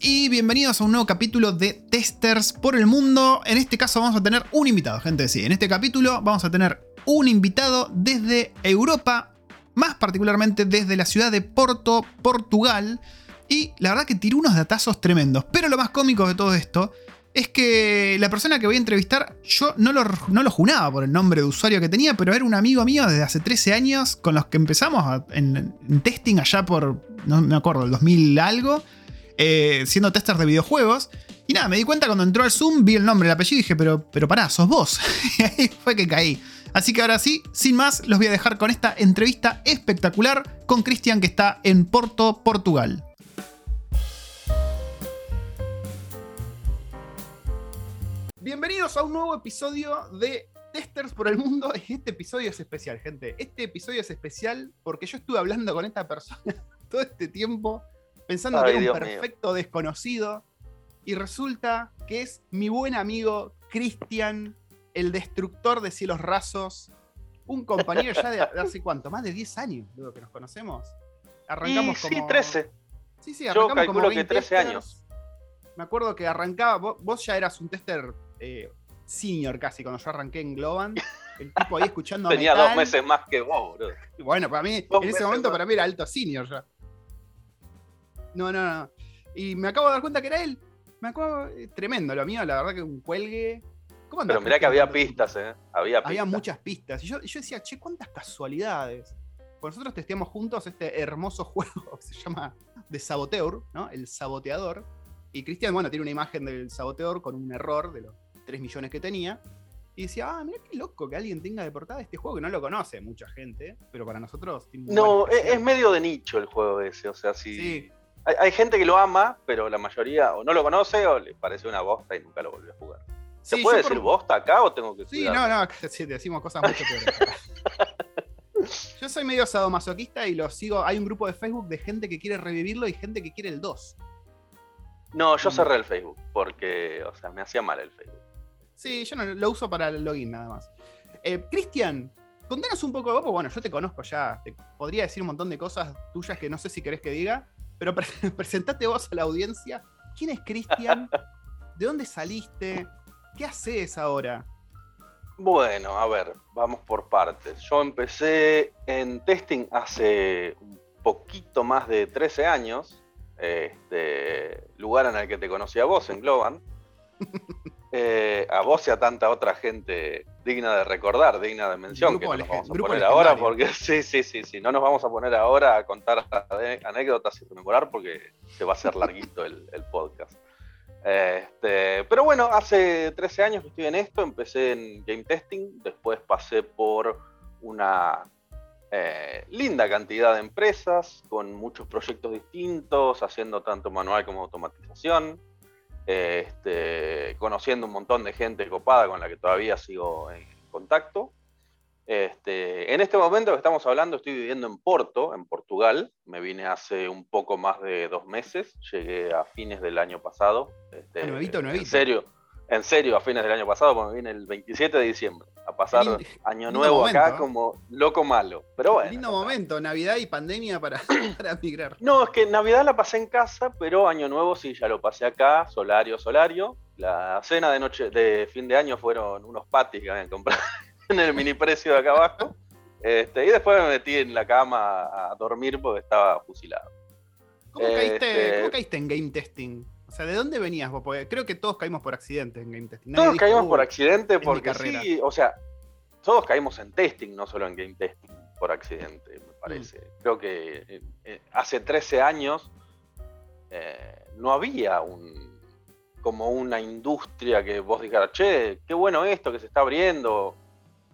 y bienvenidos a un nuevo capítulo de Testers por el Mundo. En este caso vamos a tener un invitado, gente. Sí, en este capítulo vamos a tener un invitado desde Europa, más particularmente desde la ciudad de Porto, Portugal. Y la verdad que tiró unos datazos tremendos. Pero lo más cómico de todo esto es que la persona que voy a entrevistar, yo no lo, no lo junaba por el nombre de usuario que tenía, pero era un amigo mío desde hace 13 años con los que empezamos en, en testing allá por, no me acuerdo, el 2000 algo. Eh, siendo tester de videojuegos. Y nada, me di cuenta cuando entró al Zoom, vi el nombre, el apellido y dije, pero, pero pará, sos vos. y ahí fue que caí. Así que ahora sí, sin más, los voy a dejar con esta entrevista espectacular con Cristian que está en Porto, Portugal. Bienvenidos a un nuevo episodio de Testers por el Mundo. Este episodio es especial, gente. Este episodio es especial porque yo estuve hablando con esta persona todo este tiempo pensando que era un perfecto desconocido. Y resulta que es mi buen amigo Cristian, el destructor de cielos rasos. Un compañero ya de, hace cuánto, más de 10 años, creo que nos conocemos. Arrancamos como. Sí, 13. Sí, sí, arrancamos Yo calculo como que 13 años. Me acuerdo que arrancaba, vos, ya eras un tester eh, senior casi cuando yo arranqué en Globan. El tipo ahí escuchando. Tenía dos meses más que vos, bro. Bueno, para mí, en ese momento, para mí era alto senior ya. No, no, no. Y me acabo de dar cuenta que era él. Me acuerdo, eh, tremendo lo mío, la verdad que un cuelgue. ¿Cómo Pero mirá que había pistas, ¿eh? Había, había muchas pistas. Y yo, yo, decía, che, cuántas casualidades. Pues nosotros testeamos juntos este hermoso juego que se llama The Saboteur, ¿no? El saboteador. Y Cristian, bueno, tiene una imagen del saboteador con un error de los 3 millones que tenía. Y decía, ah, mira qué loco que alguien tenga de portada este juego que no lo conoce mucha gente, pero para nosotros. no, es, medio de nicho el juego ese, o sea, si, sí. Hay, gente que lo ama, pero la mayoría o no lo conoce o le parece una bosta y nunca lo volvió a jugar. ¿Se puede decir bosta acá o tengo que Sí, no, no, sí, decimos cosas mucho peores. Yo soy medio sadomasoquista y lo sigo. Hay un grupo de Facebook de gente que quiere revivirlo y gente que quiere el 2. No, yo cerré el Facebook porque, o sea, me hacía mal el Facebook. Sí, yo no lo uso para el login nada más. Eh, Cristian, contanos un poco de vos, bueno, yo te conozco ya, te podría decir un montón de cosas tuyas que no sé si querés que diga, pero presentate vos a la audiencia. ¿Quién es Cristian? ¿De dónde saliste? ¿Qué haces ahora? Bueno, a ver, vamos por partes. Yo empecé en testing hace un poquito más de 13 años. Este lugar en el que te conocí a vos, en Globan. Eh, a vos y a tanta otra gente digna de recordar, digna de mención, que no nos vamos a poner ahora, porque sí, sí, sí, sí, no nos vamos a poner ahora a contar anécdotas y rememorar porque se va a hacer larguito el, podcast. Este, pero bueno, hace 13 años que estoy en esto, empecé en game testing, después pasé por una eh, linda cantidad de empresas con muchos proyectos distintos, haciendo tanto manual como automatización este, conociendo un montón de gente copada con la que todavía sigo en contacto. Este, en este momento que estamos hablando estoy viviendo en Porto, en Portugal. Me vine hace un poco más de dos meses. Llegué a fines del año pasado. Este, nuevito, nuevito. En serio, en serio, a fines del año pasado, porque me vine el 27 de diciembre a pasar año nuevo acá ¿eh? como loco malo. Pero bueno. Lindo momento, Navidad y pandemia para, para, migrar. No, es que Navidad la pasé en casa, pero año nuevo sí, ya lo pasé acá, solario, solario. La cena de noche de fin de año fueron unos patis que habían comprado en el mini precio de acá abajo. Este, y después me metí en la cama a dormir porque estaba fusilado. ¿Cómo, caíste, este, ¿cómo caíste en game testing? O sea, ¿de dónde venías vos? Porque creo que todos caímos por accidente en game testing. todos caímos por accidente porque sí, o sea, todos caímos en testing, no solo en game testing, por accidente, me parece. Mm. Creo que eh, eh, hace 13 años eh, no había un como una industria que vos dijeras, che, qué bueno esto que se está abriendo.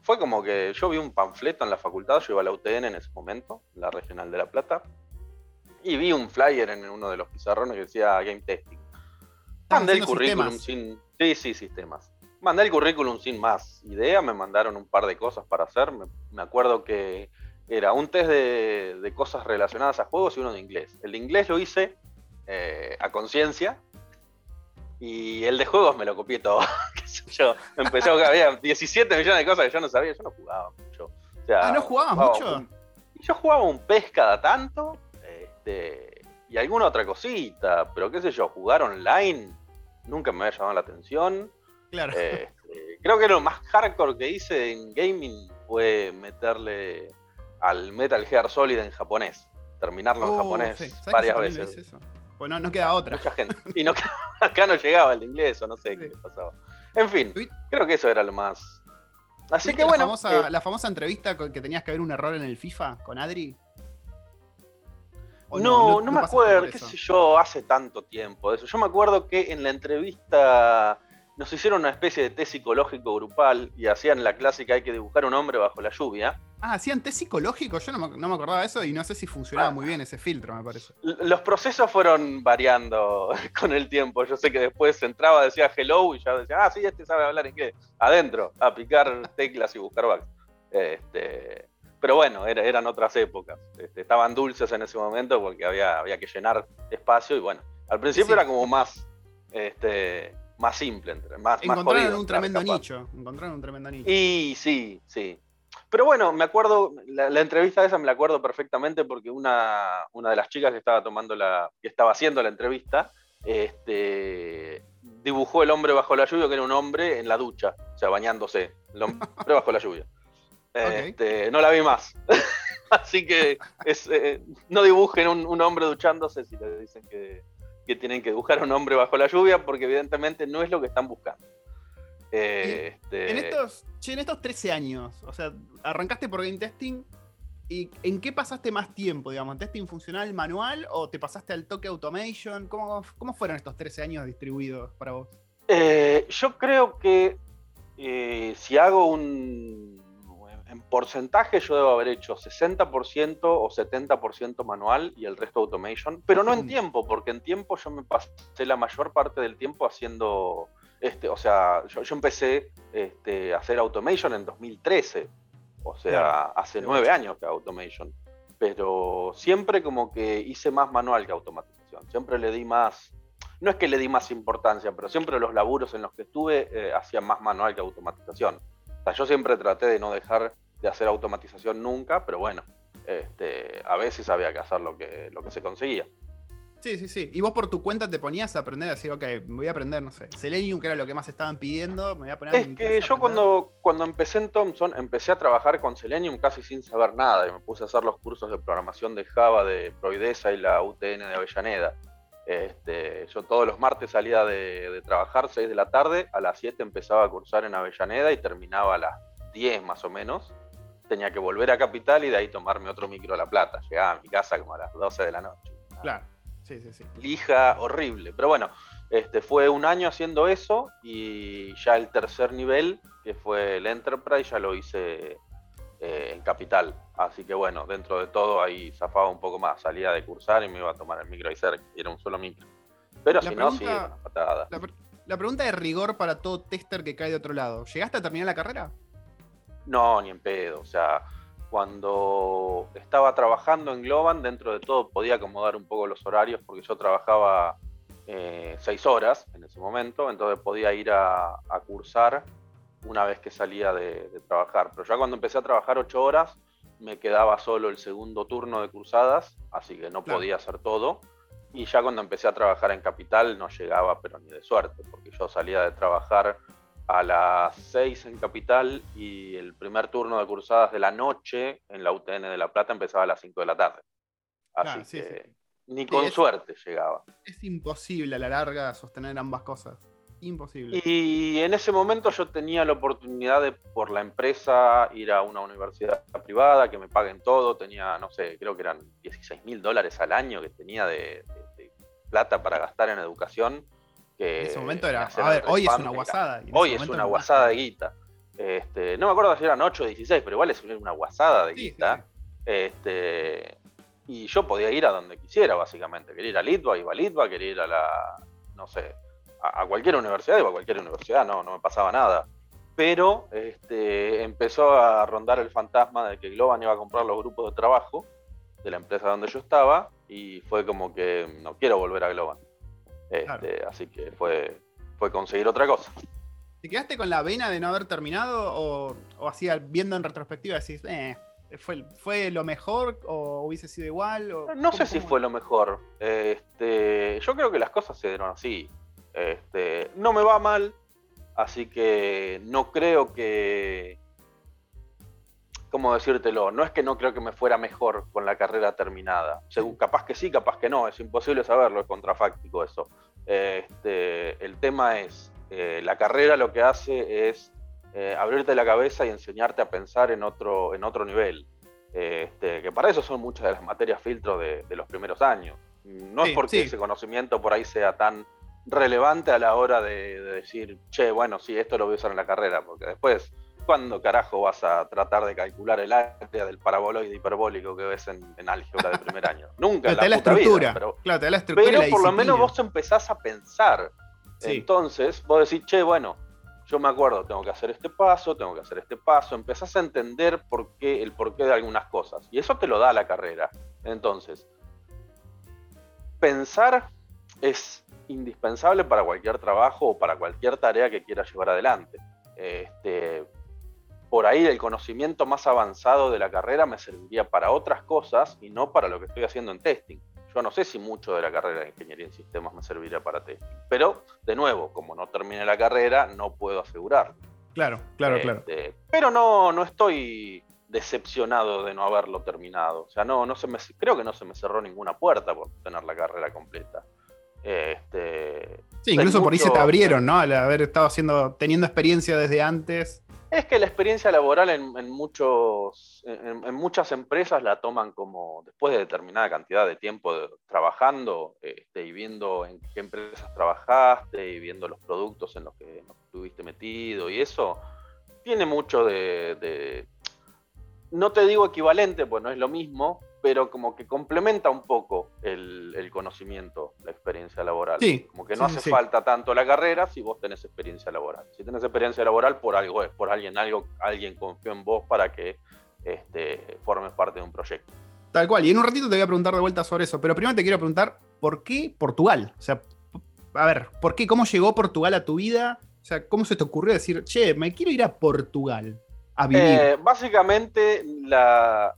Fue como que yo vi un panfleto en la facultad, yo iba a la UTN en ese momento, la Regional de La Plata, y vi un flyer en uno de los pizarrones que decía Game Testing. Mandé el currículum sin. Sí, sí, sistemas. Mandé el currículum sin más idea, me mandaron un par de cosas para hacer. Me, acuerdo que era un test de, cosas relacionadas a juegos y uno de inglés. El de inglés lo hice eh, a conciencia y el de juegos me lo copié todo. yo empecé a había 17 millones de cosas que yo no sabía, yo no jugaba mucho. ah, ¿no jugabas mucho? yo jugaba un pez cada tanto. Este, y alguna otra cosita, pero qué sé yo, jugar online nunca me había llamado la atención. Claro. Este, creo que lo más hardcore que hice en gaming fue meterle al Metal Gear Solid en japonés, terminarlo en Oh, japonés sí. ¿Sabes varias veces. eso? Pues no, no queda otra. Mucha gente. Y no, acá no llegaba el inglés o no sé Sí. qué pasaba. En fin, creo que eso era lo más. Así ¿Viste que bueno. La famosa, eh, la famosa entrevista que tenías que ver un error en el FIFA con Adri. ¿O no, no, me acuerdo, qué sé yo, hace tanto tiempo de eso. Yo me acuerdo que en la entrevista nos hicieron una especie de test psicológico grupal y hacían la clásica hay que dibujar un hombre bajo la lluvia. Ah, hacían test psicológico. Yo no me, no me acordaba de eso y no sé si funcionaba Ah. muy bien ese filtro, me parece. Los procesos fueron variando con el tiempo. Yo sé que después entraba, decía hello y ya decía, ah, sí, este sabe hablar inglés. Adentro, a picar teclas y buscar bugs. Este, pero bueno, era- eran otras épocas. Este, estaban dulces en ese momento porque había, había que llenar espacio y bueno, al principio Sí. era como más, este, más simple, entre- más, más Encontraron jodido un tremendo capaz. nicho. Encontraron un tremendo nicho. Y sí, sí. Pero bueno, me acuerdo, la, la entrevista esa me la acuerdo perfectamente porque una, una de las chicas que estaba tomando la, que estaba haciendo la entrevista, este, dibujó el hombre bajo la lluvia, que era un hombre en la ducha, o sea, bañándose, el hombre bajo la lluvia. Este, no la vi más. Así que es, eh, no dibujen un, un hombre duchándose si le dicen que, que tienen que dibujar un hombre bajo la lluvia, porque evidentemente no es lo que están buscando. Eh, este, En estos, che, en estos 13 años, o sea, arrancaste por game testing y ¿en qué pasaste más tiempo, digamos? ¿En testing funcional manual o te pasaste al toque automation? ¿Cómo, cómo fueron estos 13 años distribuidos para vos? Eh, yo creo que eh, si hago un. En porcentaje, yo debo haber hecho 60% o 70% manual y el resto automation, pero no en Mm. tiempo, porque en tiempo yo me pasé la mayor parte del tiempo haciendo. Este, o sea, yo, yo empecé este, a hacer automation en 2013, o sea, Claro. hace nueve años que automation, pero siempre como que hice más manual que automatización, siempre le di más no es que le di más importancia, pero siempre los laburos en los que estuve eh, hacían más manual que automatización. O sea, yo siempre traté de no dejar de hacer automatización nunca, pero bueno, este, a veces había que hacer lo que, lo que se conseguía. Sí, sí, sí. Y vos por tu cuenta te ponías a aprender, a decir, ok, me voy a aprender, no sé, Selenium, que era lo que más estaban pidiendo, me voy a poner a Es que a yo cuando, cuando empecé en Thomson, empecé a trabajar con Selenium casi sin saber nada y me puse a hacer los cursos de programación de Java de Proidesa y la UTN de Avellaneda. Este, yo todos los martes salía de, de trabajar 6 de la tarde, a las 7 empezaba a cursar en Avellaneda y terminaba a las 10 más o menos. Tenía que volver a Capital y de ahí tomarme otro micro a La Plata. Llegaba a mi casa como a las 12 de la noche. Claro, sí, sí, sí. lija horrible. Pero bueno, este, fue un año haciendo eso y ya el tercer nivel, que fue el Enterprise, ya lo hice eh, en Capital. Así que bueno, dentro de todo ahí zafaba un poco más. Salía de cursar y me iba a tomar el micro ahí cerca. Era un solo micro. Pero La si no, sí, pregunta- una patada. La, la pregunta de rigor para todo tester que cae de otro lado. ¿Llegaste a terminar la carrera? No, ni en pedo. O sea, cuando estaba trabajando en Globan, dentro de todo podía acomodar un poco los horarios porque yo trabajaba eh, seis horas en ese momento, entonces podía ir a, a cursar una vez que salía de, de trabajar. Pero ya cuando empecé a trabajar ocho horas, me quedaba solo el segundo turno de cursadas, así que no Claro. podía hacer todo. Y ya cuando empecé a trabajar en Capital no llegaba, pero ni de suerte, porque yo salía de trabajar a las 6 en Capital y el primer turno de cursadas de la noche en la UTN de La Plata empezaba a las 5 de la tarde. Así Claro, sí, que sí. ni Sí, con es- suerte llegaba. Es imposible a la larga sostener ambas cosas. Imposible. Y en ese momento yo tenía la oportunidad de, por la empresa, ir a una universidad privada, que me paguen todo. Tenía, no sé, creo que eran 16 mil dólares al año que tenía de, de- de plata para gastar en educación. Que en ese momento me era. A ver, hoy es una guasada. Hoy es una guasada de guita. Este, no me acuerdo si eran 8 o 16, pero igual es una guasada de Sí, sí, guita. sí. Este, y yo podía ir a donde quisiera, básicamente. Quería ir a Litva, iba a Litva, quería ir a la, no sé, a, a cualquier universidad, iba a cualquier universidad, no, no me pasaba nada. Pero este, empezó a rondar el fantasma de que Globan iba a comprar los grupos de trabajo de la empresa donde yo estaba y fue como que no quiero volver a Globan. Este, Claro. Así que fue, fue conseguir otra cosa. ¿Te quedaste con la vena de no haber terminado o, o así viendo en retrospectiva decís, eh, ¿Fue, ¿Fue lo mejor o hubiese sido igual? no sé si fue lo mejor. Este, yo creo que las cosas se dieron así. Este, no me va mal, así que no creo que... ¿Cómo decírtelo? No es que no creo que me fuera mejor con la carrera terminada. Según, capaz que sí, capaz que no. Es imposible saberlo, es contrafáctico eso. Este, el tema es, eh, la carrera lo que hace es eh, abrirte la cabeza y enseñarte a pensar en otro, en otro nivel. Este, que para eso son muchas de las materias filtro de, los primeros años. No es porque ese conocimiento por ahí sea tan relevante a la hora de, decir, che, bueno, sí, esto lo voy a usar en la carrera, porque después, ¿cuándo carajo vas a tratar de calcular el área del paraboloide hiperbólico que ves en, álgebra de primer año? Nunca. en la, estructura. pero, claro, te la estructura. Pero por lo menos vos empezás a pensar. Entonces, vos decís, che, bueno, yo me acuerdo, tengo que hacer este paso, tengo que hacer este paso, empezás a entender por qué, el porqué de algunas cosas. Y eso te lo da la carrera. Entonces, pensar es indispensable para cualquier trabajo o para cualquier tarea que quieras llevar adelante. Este, por ahí el conocimiento más avanzado de la carrera me serviría para otras cosas y no para lo que estoy haciendo en testing. Yo no sé si mucho de la carrera de ingeniería en sistemas me serviría para testing. Pero, de nuevo, como no terminé la carrera, no puedo asegurar. Claro, claro, claro. Este, pero no, no estoy decepcionado de no haberlo terminado. O sea, no, no se me, creo que no se me cerró ninguna puerta por tener la carrera completa. Este, sí, incluso por ahí se te abrieron, ¿no? Al haber estado haciendo, teniendo experiencia desde antes. Es que la experiencia laboral en, muchos, en, muchas empresas la toman como después de determinada cantidad de tiempo trabajando este, y viendo en qué empresas trabajaste y viendo los productos en los que estuviste metido y eso tiene mucho de, no te digo equivalente, pues no es lo mismo, pero como que complementa un poco el, conocimiento, la experiencia laboral. Sí, como que no hace falta tanto la carrera si vos tenés experiencia laboral. Si tenés experiencia laboral, por algo es, por alguien, algo, alguien confió en vos para que este, formes parte de un proyecto. Tal cual, y en un ratito te voy a preguntar de vuelta sobre eso, pero primero te quiero preguntar, ¿por qué Portugal? O sea, a ver, ¿por qué? ¿Cómo llegó Portugal a tu vida? O sea, ¿cómo se te ocurrió decir, che, me quiero ir a Portugal a vivir? Eh, básicamente, la,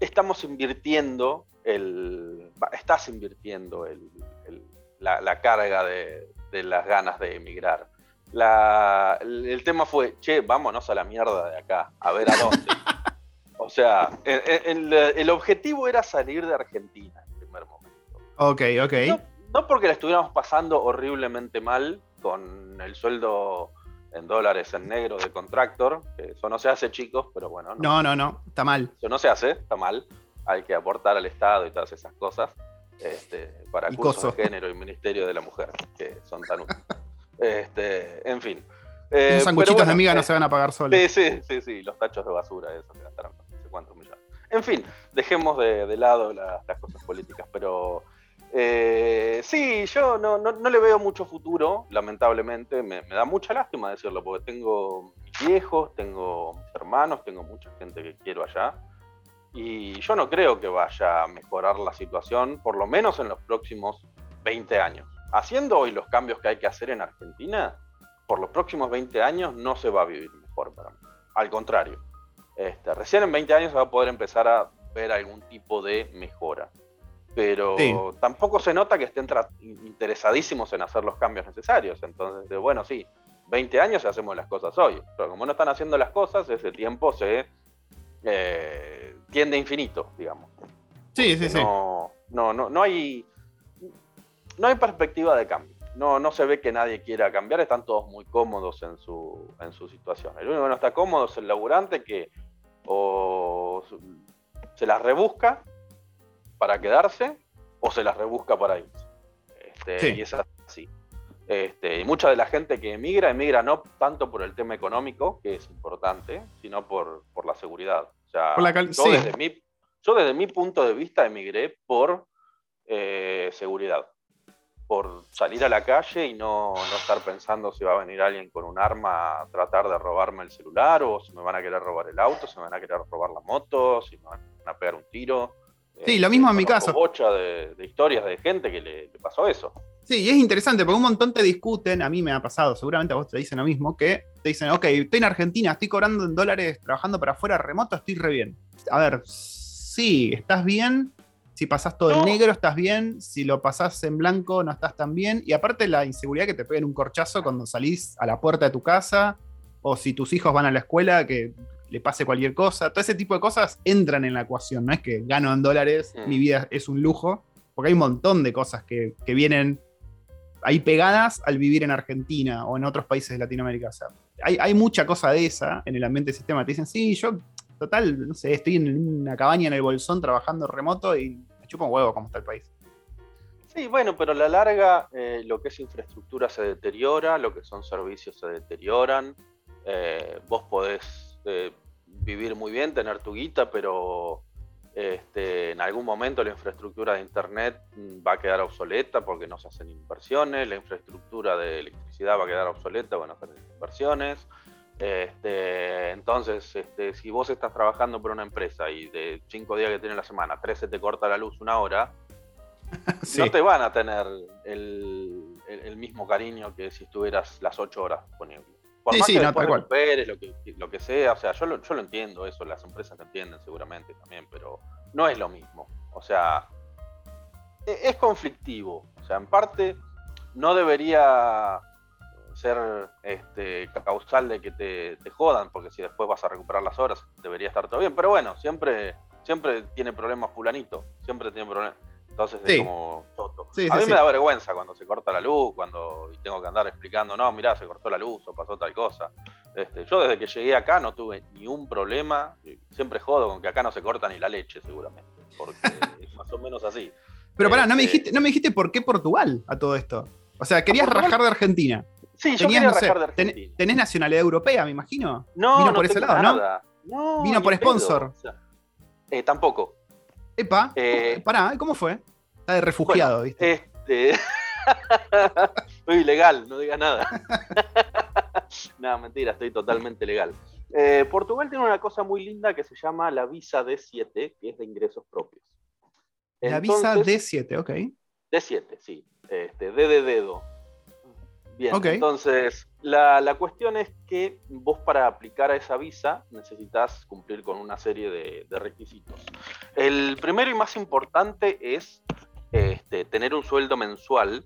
estamos invirtiendo, el, estás invirtiendo el, la, carga de, las ganas de emigrar. el, tema fue, che, vámonos a la mierda de acá, a ver a dónde. o sea, el, objetivo era salir de Argentina en primer momento. Ok, ok. No, porque la estuviéramos pasando horriblemente mal con el sueldo en dólares en negro de contractor. Eso no se hace, chicos, pero bueno. No, no, no, está mal. Eso no se hace, está mal. Hay que aportar al Estado y todas esas cosas este, para cursos de género y Ministerio de la Mujer, que son tan útiles. este, en fin. Eh, Esos sanguchitos de amiga no eh, se van a pagar solos. Sí, sí, sí, sí, los tachos de basura, eso que gastaron no sé cuántos millones. En fin, dejemos de, lado las cosas políticas, pero eh, sí, yo no, no, le veo mucho futuro, lamentablemente. Me, da mucha lástima decirlo, porque tengo viejos, tengo hermanos, tengo mucha gente que quiero allá. Y yo no creo que vaya a mejorar la situación, por lo menos en los próximos 20 años. Haciendo hoy los cambios que hay que hacer en Argentina, por los próximos 20 años no se va a vivir mejor para mí. Al contrario, este, recién en 20 años se va a poder empezar a ver algún tipo de mejora pero tampoco se nota que estén interesadísimos en hacer los cambios necesarios. Entonces, bueno, sí, 20 años y hacemos las cosas hoy, pero como no están haciendo las cosas, ese tiempo se eh, tiende a infinito, digamos. Sí, sí, sí. No, no, no, hay, no hay perspectiva de cambio. No, no se ve que nadie quiera cambiar, están todos muy cómodos en su, en su situación. El único que no está cómodo es el laburante que o se las rebusca para quedarse o se las rebusca para irse. Este, y es así. Este, y mucha de la gente que emigra, emigra no tanto por el tema económico, que es importante, sino por, la seguridad. O sea, yo, desde mi, yo, desde mi, punto de vista emigré por eh, seguridad. Por salir a la calle y no, no, estar pensando si va a venir alguien con un arma a tratar de robarme el celular, o si me van a querer robar el auto, si me van a querer robar la moto, si me van a pegar un tiro. Sí, lo mismo en mi caso. bocha de, historias de gente que le, pasó eso. Sí, y es interesante porque un montón te discuten, a mí me ha pasado, seguramente a vos te dicen lo mismo, que te dicen, ok, estoy en Argentina, estoy cobrando en dólares, trabajando para afuera remoto, estoy re bien. A ver, sí, estás bien. Si pasás todo en negro, estás bien. Si lo pasás en blanco, no estás tan bien. Y aparte la inseguridad que te peguen un corchazo cuando salís a la puerta de tu casa, o si tus hijos van a la escuela, que le pase cualquier cosa. Todo ese tipo de cosas entran en la ecuación. No es que gano en dólares, Mm. mi vida es un lujo. Porque hay un montón de cosas que, que vienen ahí pegadas al vivir en Argentina o en otros países de Latinoamérica. O sea, hay, hay mucha cosa de esa en el ambiente del sistema. Te dicen, sí, yo, total, no sé, estoy en una cabaña en el Bolsón trabajando remoto y me chupa un huevo cómo está el país. Sí, bueno, pero a la larga eh, lo que es infraestructura se deteriora, lo que son servicios se deterioran. eh, vos podés eh, vivir muy bien, tener tu guita, pero este, en algún momento la infraestructura de Internet mm, va a quedar obsoleta porque no se hacen inversiones, la infraestructura de electricidad va a quedar obsoleta no se hacen inversiones. Este, entonces, este, si vos estás trabajando por una empresa y de cinco días que tiene la semana, tres se te corta la luz una hora, Sí. no te van a tener el, el- el mismo cariño que si estuvieras las ocho horas disponible. Por Sí, más sí, que no, tal cual. recuperes lo que, lo que sea, o sea, yo lo, yo lo entiendo eso, las empresas lo entienden seguramente también, pero no es lo mismo. O sea, e- es conflictivo. O sea, en parte no debería ser este, causal de que te, te jodan, porque si después vas a recuperar las horas, debería estar todo bien. Pero bueno, siempre, siempre tiene problemas fulanito, siempre tiene problemas. Entonces Sí. es como choto. Sí, a mí sí. me da vergüenza cuando se corta la luz, cuando tengo que andar explicando, no, mirá, se cortó la luz o pasó tal cosa. Este, yo desde que llegué acá no tuve ni un problema. Siempre jodo con que acá no se corta ni la leche, seguramente. Porque es más o menos así. Pero pará, no me, Este, dijiste, no me dijiste por qué Portugal a todo esto. O sea, querías rajar de Argentina. Sí, yo quería no sé, rajar de Argentina. tenés nacionalidad europea, me imagino. No, vino no por ese lado, ¿no? nada. ¿no? Vino ni por sponsor. O sea, eh, tampoco. Epa, Eh, pará, ¿cómo fue? Está de refugiado, ¿viste? Este. estoy legal, no digas nada. no, mentira, estoy totalmente legal. Eh, Portugal tiene una cosa muy linda que se llama la visa D7, que es de ingresos propios. La visa Entonces- D7, ok. D7, sí. Este, D de dedo. Bien, entonces la, la cuestión es que vos para aplicar a esa visa necesitas cumplir con una serie de, de requisitos. El primero y más importante es este, tener un sueldo mensual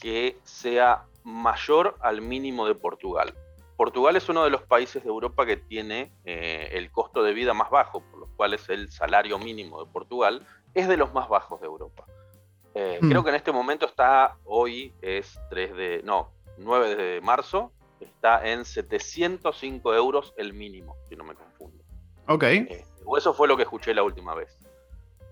que sea mayor al mínimo de Portugal. Portugal es uno de los países de Europa que tiene eh, el costo de vida más bajo, por lo cual es el salario mínimo de Portugal, es de los más bajos de Europa. Eh, Hmm. Creo que en este momento está, hoy es 3 de, no, 9 de marzo, está en 705 euros el mínimo, si no me confundo. Ok. Eh, o eso fue lo que escuché la última vez.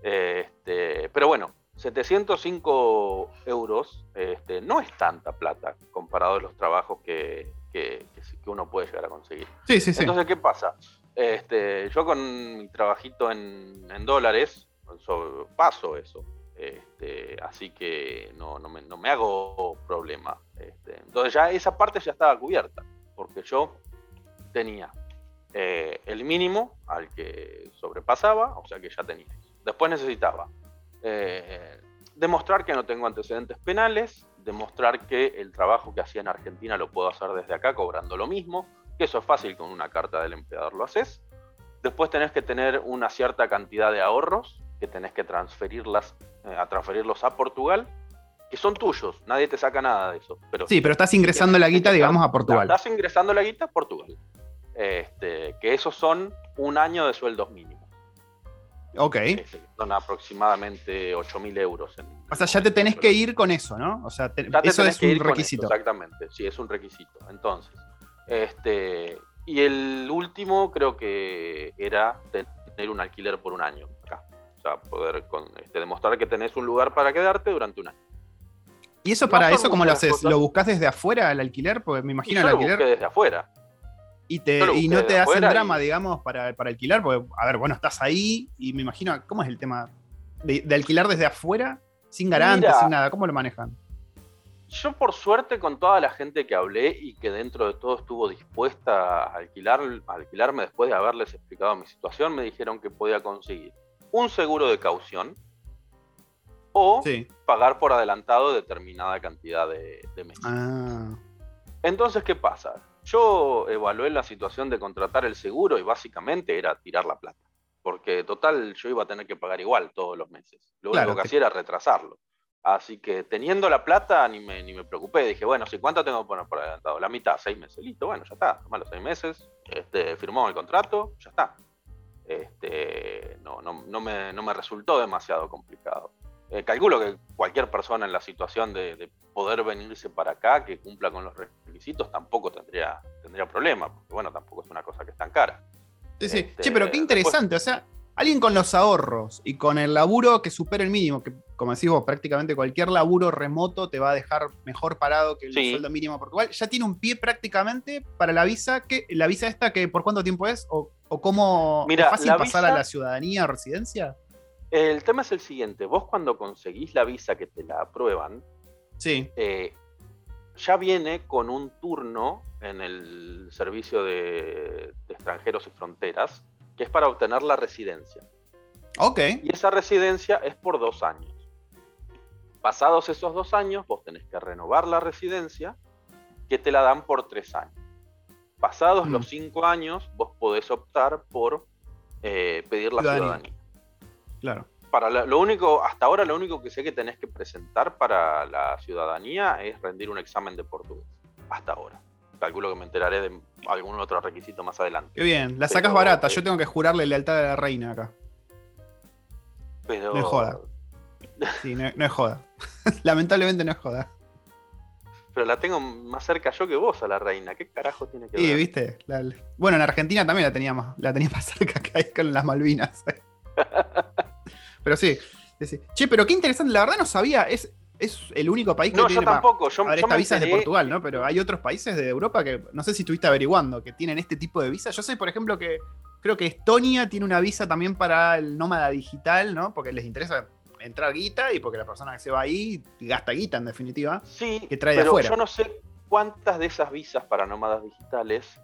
Este, pero bueno, 705 euros este, no es tanta plata comparado a los trabajos que, que- uno puede llegar a conseguir. Sí, sí, sí. Entonces, ¿qué pasa? Este, yo con mi trabajito en, en dólares so- paso eso. Este, así que no, me, hago problema. Este, entonces ya esa parte ya estaba cubierta, porque yo tenía eh, el mínimo al que sobrepasaba, o sea que ya tenía. Después necesitaba eh, demostrar que no tengo antecedentes penales, demostrar que el trabajo que hacía en Argentina lo puedo hacer desde acá cobrando lo mismo, que eso es fácil con una carta del empleador lo haces. Después tenés que tener una cierta cantidad de ahorros que tenés que transferirlas, a transferirlos a Portugal, que son tuyos, nadie te saca nada de eso. Pero Sí, pero estás ingresando la guita, digamos, a Portugal. Estás ingresando la guita a Portugal. Este, que esos son un año de sueldos mínimos. Ok. Este, son aproximadamente 8.000 euros. en- O sea, ya te tenés que ir con eso, ¿no? O sea, te- eso es un requisito. esto, exactamente, sí, es un requisito. Entonces, este, y el último creo que era tener un alquiler por un año. O sea, poder con- este, demostrar que tenés un lugar para quedarte durante un año. ¿Y eso para eso cómo lo haces? cosas. ¿Lo buscas desde afuera el alquiler? Porque me Y imagino yo el lo alquiler desde afuera. y, te, y no te hacen drama, y- digamos, para, para alquilar. Porque, a ver, bueno, estás ahí y me imagino, ¿cómo es el tema de, de alquilar desde afuera? Sin garantes, sin nada. ¿Cómo lo manejan? Yo por suerte con toda la gente que hablé y que dentro de todo estuvo dispuesta a, alquilar, a alquilarme después de haberles explicado mi situación, me dijeron que podía conseguir un seguro de caución o Sí. pagar por adelantado determinada cantidad de, de meses. Ah. Entonces, ¿qué pasa? Yo evalué la situación de contratar el seguro y básicamente era tirar la plata. Porque total yo iba a tener que pagar igual todos los meses. Lo único que hacía era retrasarlo. Así que teniendo la plata ni me, ni me preocupé. Dije, bueno, ¿sí, ¿cuánto tengo que poner por adelantado? La mitad, seis meses. Listo, bueno, ya está. Tomá los seis meses. Este, firmó el contrato, ya está. Este, no, no, no, me, no me resultó demasiado complicado. Eh, calculo que cualquier persona en la situación de, poder venirse para acá, que cumpla con los requisitos, tampoco tendría, tendría problema, porque bueno, tampoco es una cosa que es tan cara. Sí, sí. che, este, pero qué interesante, o sea, alguien con los ahorros y con el laburo que supera el mínimo, que como decís vos, prácticamente cualquier laburo remoto te va a dejar mejor parado que el sueldo mínimo a Portugal, ya tiene un pie prácticamente para la visa, que la visa esta, que ¿por cuánto tiempo es? ¿O, cómo Mira, es fácil pasar a la ciudadanía o residencia? El tema es el siguiente, vos cuando conseguís la visa que te la aprueban, sí. Eh, ya viene con un turno en el servicio de, extranjeros y fronteras, que es para obtener la residencia. Ok. Y esa residencia es por dos años. Pasados esos dos años, vos tenés que renovar la residencia, que te la dan por tres años. Pasados los mm. cinco años, vos podés optar por eh, pedir la ciudadanía. Claro. Para lo único, hasta ahora lo único que sé que tenés que presentar para la ciudadanía es rendir un examen de portugués. Hasta ahora. Calculo que me enteraré de algún otro requisito más adelante. Qué bien, la sacas barata. Yo tengo que jurarle lealtad a la reina acá. Pero... No es joda. Sí, no, es joda. Lamentablemente no es joda. Pero la tengo más cerca yo que vos a la reina. ¿Qué carajo tiene que ver? Sí, viste. Bueno, en Argentina también la tenía más, la tenía más cerca que ahí con las Malvinas. Pero sí, Che, pero qué interesante, la verdad no sabía, es, es el único país que no, tiene. Yo tampoco, yo, esta visa es de Portugal, ¿no? Pero hay otros países de Europa que no sé si estuviste averiguando que tienen este tipo de visa. Yo sé, por ejemplo, que creo que Estonia tiene una visa también para el nómada digital, ¿no? Porque les interesa entrar guita y porque la persona que se va ahí gasta guita en definitiva. Sí, que trae pero afuera. yo no sé cuántas de esas visas para nómadas digitales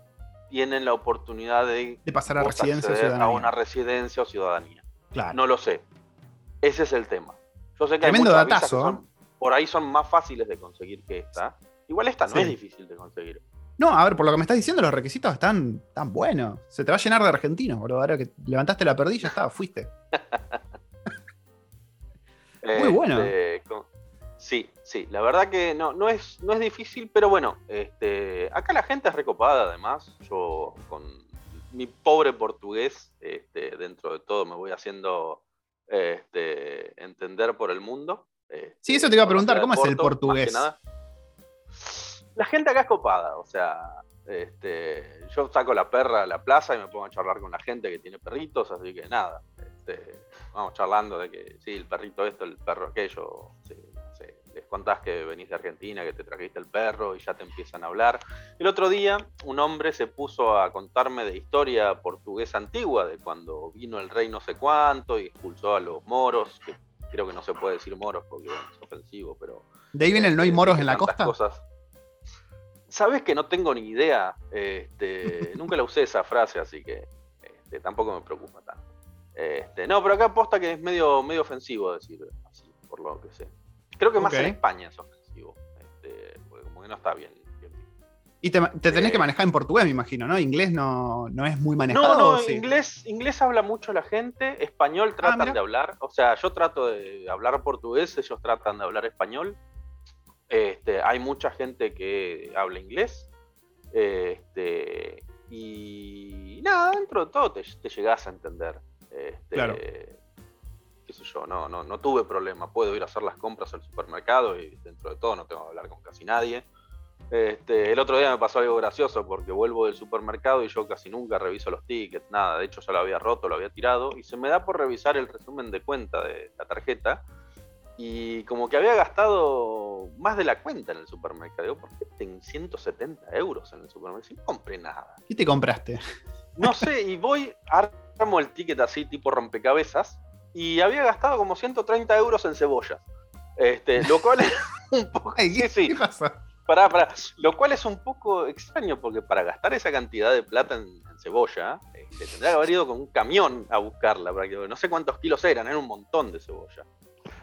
tienen la oportunidad de, de pasar a residencia o ciudadanía. a una residencia o ciudadanía. Claro. No lo sé. Ese es el tema. Yo sé que Tremendo hay datazo. ¿eh? por ahí son más fáciles de conseguir que esta. Igual esta no es difícil de conseguir. No, a ver, por lo que me estás diciendo, los requisitos están tan buenos. Se te va a llenar de argentinos, boludo. Ahora que levantaste la perdilla, estaba, fuiste. Muy bueno. Este, sí, sí. La verdad que no, no, es, no es difícil, pero bueno, este, acá la gente es recopada además. Yo con mi pobre portugués, este, dentro de todo, me voy haciendo este, entender por el mundo. sí, eso te iba a preguntar, ¿cómo es el portugués? La gente acá es copada, o sea, este, yo saco la perra a la plaza y me pongo a charlar con la gente que tiene perritos, así que nada, este, vamos charlando de que sí, el perrito esto, el perro aquello, les contás que venís de Argentina, que te trajiste el perro y ya te empiezan a hablar. El otro día un hombre se puso a contarme de historia portuguesa antigua, de cuando vino el rey no sé cuánto y expulsó a los moros, que creo que no se puede decir moros porque es ofensivo, pero... ¿De ahí viene el no hay este, moros en la costa? Cosas. Sabes que no tengo ni idea, este, nunca la usé esa frase, así que este, tampoco me preocupa tanto. Este, no, pero acá aposta que es medio, medio ofensivo decir así, por lo que sé. Creo que más en España es ofensivo, este, porque como que no está bien. Y te, tenés que eh, manejar en portugués, me imagino, ¿no? Inglés no, no es muy manejado. No, no, inglés, inglés habla mucho la gente, español ah, tratan de hablar. O sea, yo trato de hablar portugués, ellos tratan de hablar español. Este, hay mucha gente que habla inglés. Este, y nada, dentro de todo te, te llegás a entender. Este, claro qué sé yo, no, no, no tuve problema. Puedo ir a hacer las compras al supermercado y dentro de todo no tengo que hablar con casi nadie. Este, el otro día me pasó algo gracioso porque vuelvo del supermercado y yo casi nunca reviso los tickets, nada. De hecho, ya lo había roto, lo había tirado y se me da por revisar el resumen de cuenta de la tarjeta. Y como que había gastado más de la cuenta en el supermercado. ¿por qué tengo 170 euros en el supermercado? Si no compré nada. ¿Qué te compraste? No sé, y voy, armo el ticket así, tipo rompecabezas, y había gastado como 130 euros en cebollas. Este, lo cual es un poco. ¿Qué, pasa? Lo cual es un poco extraño porque para gastar esa cantidad de plata en, cebolla, este, tendría que haber ido con un camión a buscarla, no sé cuántos kilos eran, era un montón de cebolla.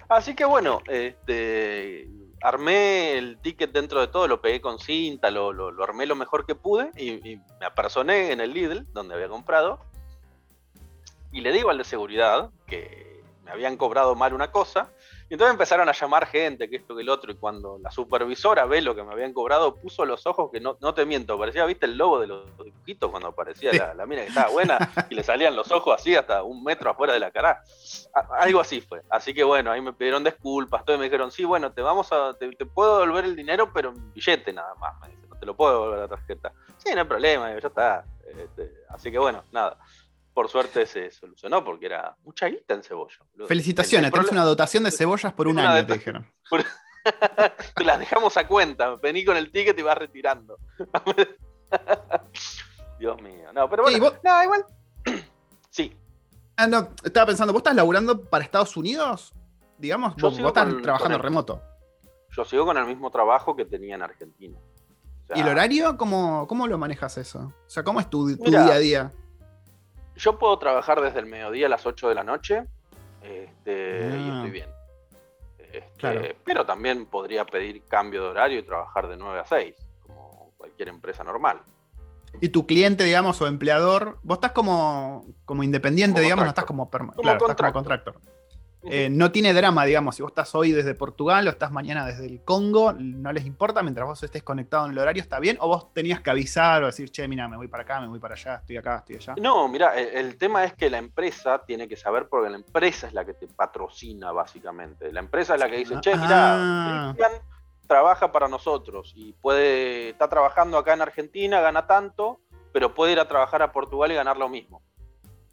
Así que bueno, este, armé el ticket dentro de todo, lo pegué con cinta, lo, lo, armé lo mejor que pude y, me apersoné en el Lidl, donde había comprado. Y le digo al de seguridad que me habían cobrado mal una cosa y entonces empezaron a llamar gente, que esto, que el otro, y cuando la supervisora ve lo que me habían cobrado, puso los ojos que no, no te miento, parecía, viste, el lobo de los dibujitos cuando aparecía la, la, mina que estaba buena y le salían los ojos así hasta un metro afuera de la cara. algo así fue. Así que bueno, ahí me pidieron disculpas, todo, y me dijeron, sí, bueno, te vamos a, te, puedo devolver el dinero, pero en billete nada más, me dice, no te lo puedo devolver la tarjeta. Sí, no hay problema, ya está. Este, así que bueno, nada por suerte se solucionó porque era mucha guita en cebolla. Felicitaciones, tenés una dotación de cebollas por un año, te dijeron. te las dejamos a cuenta, vení con el ticket y vas retirando. Dios mío. No, pero bueno, no, igual. sí. Ah, no, estaba pensando, ¿vos estás laburando para Estados Unidos? Digamos, vos, estás trabajando remoto. Yo sigo con el mismo trabajo que tenía en Argentina. ¿Y el horario? ¿Cómo, ¿Cómo, lo manejas eso? O sea, ¿cómo es tu, día a día? Yo puedo trabajar desde el mediodía a las 8 de la noche este, y ah. estoy bien. Este, pero también podría pedir cambio de horario y trabajar de 9 a 6, como cualquier empresa normal. Y tu cliente, digamos, o empleador, vos estás como, como independiente, digamos, no estás como, como, claro, estás como contractor. Eh, no tiene drama, digamos, si vos estás hoy desde Portugal o estás mañana desde el Congo, no les importa, mientras vos estés conectado en el horario, está bien, o vos tenías que avisar o decir, che, mira, me voy para acá, me voy para allá, estoy acá, estoy allá. No, mira, el, tema es que la empresa tiene que saber, porque la empresa es la que te patrocina, básicamente. La empresa es la que dice, che, mira, ah. trabaja para nosotros y puede, está trabajando acá en Argentina, gana tanto, pero puede ir a trabajar a Portugal y ganar lo mismo.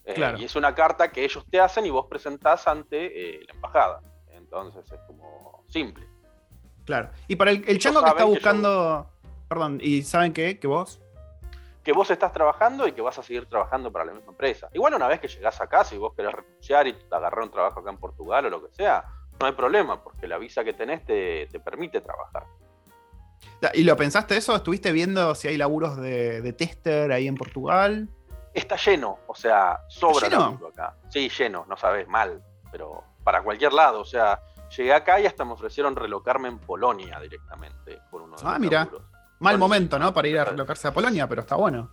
Eh, y es una carta que ellos te hacen y vos presentás ante eh, la embajada. Entonces es como simple. Claro. Y para el, chango que está buscando. Perdón, ¿y saben qué? ¿Que vos? Que vos estás trabajando y que vas a seguir trabajando para la misma empresa. Igual una vez que llegás acá, si vos querés renunciar y agarrar un trabajo acá en Portugal o lo que sea, no hay problema, porque la visa que tenés te, permite trabajar. ¿Y lo pensaste eso? ¿Estuviste viendo si hay laburos de, de tester ahí en Portugal? Está lleno, o sea, sobra ¿Lleno? acá. Sí, lleno, no sabes, mal, pero para cualquier lado, o sea, llegué acá y hasta me ofrecieron relocarme en Polonia directamente por uno de Ah, mira. Mal momento, ¿no? Para ir a relocarse a Polonia, pero está bueno.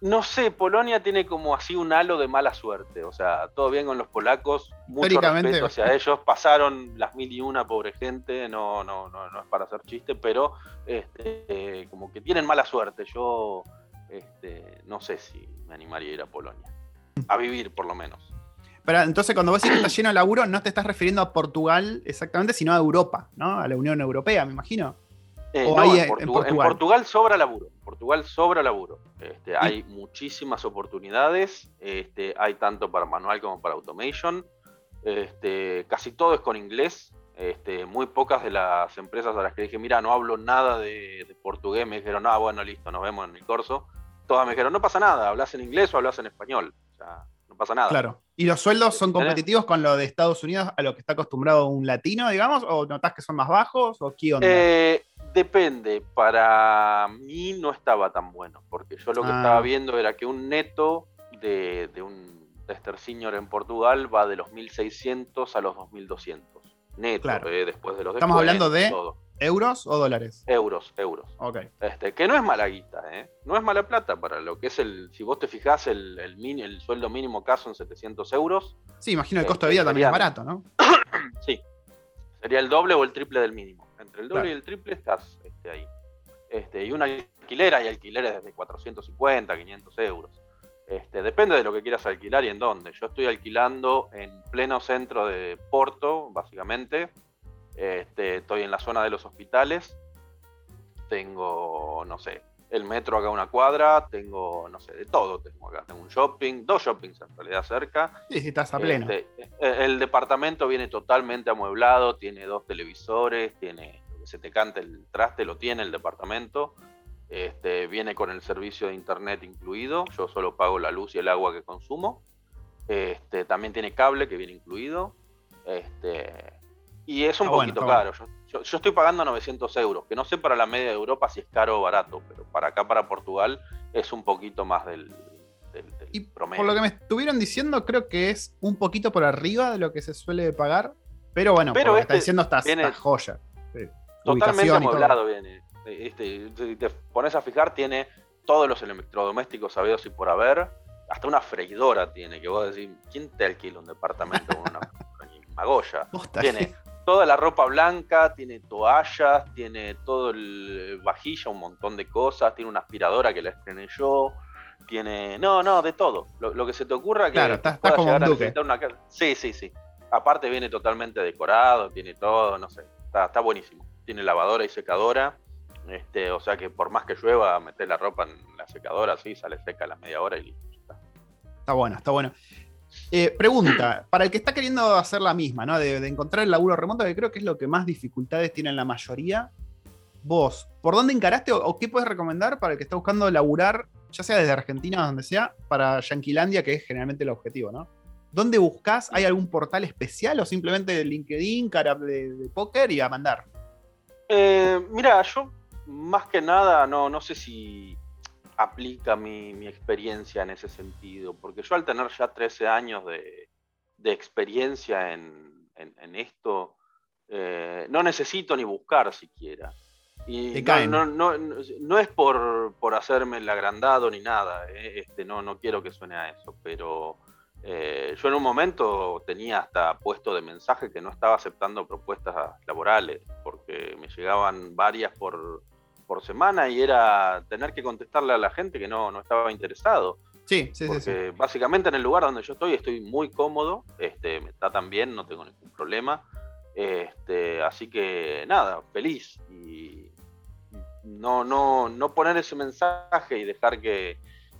No sé, Polonia tiene como así un halo de mala suerte. O sea, todo bien con los polacos, mucho respeto hacia ellos. Pasaron las mil y una, pobre gente, no, no, no, no es para hacer chiste, pero este, como que tienen mala suerte. Yo este, no sé si me animaría a ir a Polonia. A vivir, por lo menos. Pero entonces, cuando vos decís que está lleno de laburo, no te estás refiriendo a Portugal exactamente, sino a Europa, ¿no? A la Unión Europea, me imagino. Eh, en, Portugal. sobra laburo. En Portugal sobra laburo. Este, hay muchísimas oportunidades. Este, hay tanto para manual como para automation. Este, casi todo es con inglés. Este, muy pocas de las empresas a las que dije, mira, no hablo nada de, de portugués, me dijeron, ah, bueno, listo, nos vemos en el corso todas me dijeron, no pasa nada, hablas en inglés o hablas en español. O sea, no pasa nada. Claro. ¿Y los sueldos son competitivos con lo de Estados Unidos a lo que está acostumbrado un latino, digamos? ¿O notás que son más bajos? ¿O qué onda? Eh, depende. Para mí no estaba tan bueno, porque yo lo que ah. estaba viendo era que un neto de, un tester senior en Portugal va de los 1600 a los 2200. Neto, eh, después de los Estamos hablando de ¿Euros o dólares? Euros, euros. Ok. Este, que no es mala guita, ¿eh? No es mala plata para lo que es el. Si vos te fijás, el, el, el sueldo mínimo acá son 700 euros. Sí, imagino el costo de vida también es barato, ¿no? sí. Sería el doble o el triple del mínimo. Entre el doble y el triple estás este, ahí. Este, y una alquiler, hay alquileres desde 450, 500 euros. Este, depende de lo que quieras alquilar y en dónde. Yo estoy alquilando en pleno centro de Porto, básicamente este, estoy en la zona de los hospitales. Tengo, no sé, el metro acá una cuadra. Tengo, no sé, de todo. Tengo acá. Tengo un shopping, dos shoppings en realidad cerca. Sí, sí, estás a pleno. Este, eh, el departamento viene totalmente amueblado. Tiene dos televisores. Tiene lo que se te cante el traste, lo tiene el departamento. Este, viene con el servicio de internet incluido. Yo solo pago la luz y el agua que consumo. Este, también tiene cable que viene incluido. Este, y es un poquito caro. Yo, estoy pagando 900 euros, que no sé para la media de Europa si es caro o barato, pero para acá, para Portugal, es un poquito más del, promedio. Por lo que me estuvieron diciendo, creo que es un poquito por arriba de lo que se suele pagar. Pero bueno, pero por lo que está este diciendo, está, joya. Totalmente amueblado viene. Este, si te pones a fijar, tiene todos los electrodomésticos sabidos y por haber. Hasta una freidora tiene, que vos decís, ¿quién te alquila un departamento con una magoya? Tiene toda la ropa blanca, tiene toallas, tiene todo el vajilla, un montón de cosas, tiene una aspiradora que la estrené yo, tiene. No, no, de todo. Lo, que se te ocurra que claro, está, como un duque. una casa. Sí, sí, sí. Aparte viene totalmente decorado, tiene todo, no sé, está, está buenísimo. Tiene lavadora y secadora. Este, o sea que por más que llueva, meter la ropa en la secadora, sí, sale seca a la media hora y listo. Está bueno, está bueno. Eh, pregunta, para el que está queriendo hacer la misma, ¿no? De, encontrar el laburo remoto, que creo que es lo que más dificultades tiene la mayoría. Vos, ¿por dónde encaraste o, qué puedes recomendar para el que está buscando laburar, ya sea desde Argentina o donde sea, para Yanquilandia, que es generalmente el objetivo, ¿no? ¿Dónde buscas? ¿Hay algún portal especial o simplemente LinkedIn, cara de, póker y a mandar? Eh, mira, yo más que nada, no, no sé si aplica mi, experiencia en ese sentido, porque yo al tener ya 13 años de, experiencia en, esto, eh, no necesito ni buscar siquiera. Y no, no, no, es por, por, hacerme el agrandado ni nada, eh, este, no, no quiero que suene a eso, pero eh, yo en un momento tenía hasta puesto de mensaje que no estaba aceptando propuestas laborales, porque me llegaban varias por, por semana y era tener que contestarle a la gente que no, no estaba interesado. Sí, sí, sí, sí, Básicamente en el lugar donde yo estoy estoy muy cómodo, este, me tratan bien, no tengo ningún problema. Este, así que nada, feliz. Y no, no, no poner ese mensaje y dejar que,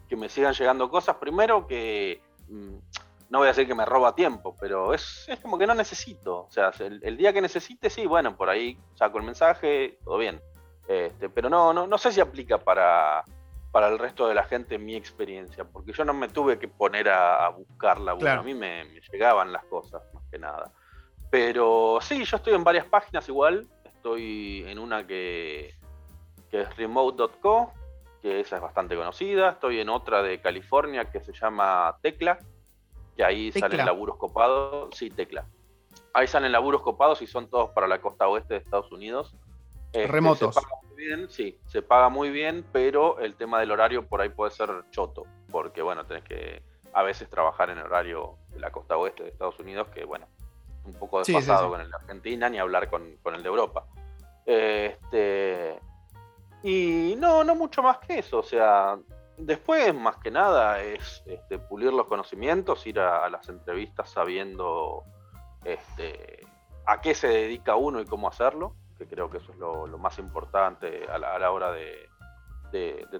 que me sigan llegando cosas. Primero que mm, no voy a decir que me roba tiempo, pero es, es como que no necesito. O sea, el, el, día que necesite, sí, bueno, por ahí saco el mensaje, todo bien. Este, pero no, no, no sé si aplica para, para el resto de la gente mi experiencia, porque yo no me tuve que poner a, buscarla, a mí me, llegaban las cosas, más que nada. Pero sí, yo estoy en varias páginas igual, estoy en una que, que es remote.co, que esa es bastante conocida, estoy en otra de California que se llama Tecla, que ahí salen laburos copados, sí, Tecla. Ahí salen laburos copados y son todos para la costa oeste de Estados Unidos. Este, Remotos. Se paga muy bien, sí, se paga muy bien, pero el tema del horario por ahí puede ser choto, porque bueno, tenés que a veces trabajar en horario de la costa oeste de Estados Unidos, que bueno, un poco desfasado con el de Argentina, ni hablar con, el de Europa. Este, y no, no mucho más que eso, o sea, después más que nada es este, pulir los conocimientos, ir a, las entrevistas sabiendo este, a qué se dedica uno y cómo hacerlo que creo que eso es lo, más importante a la, hora de,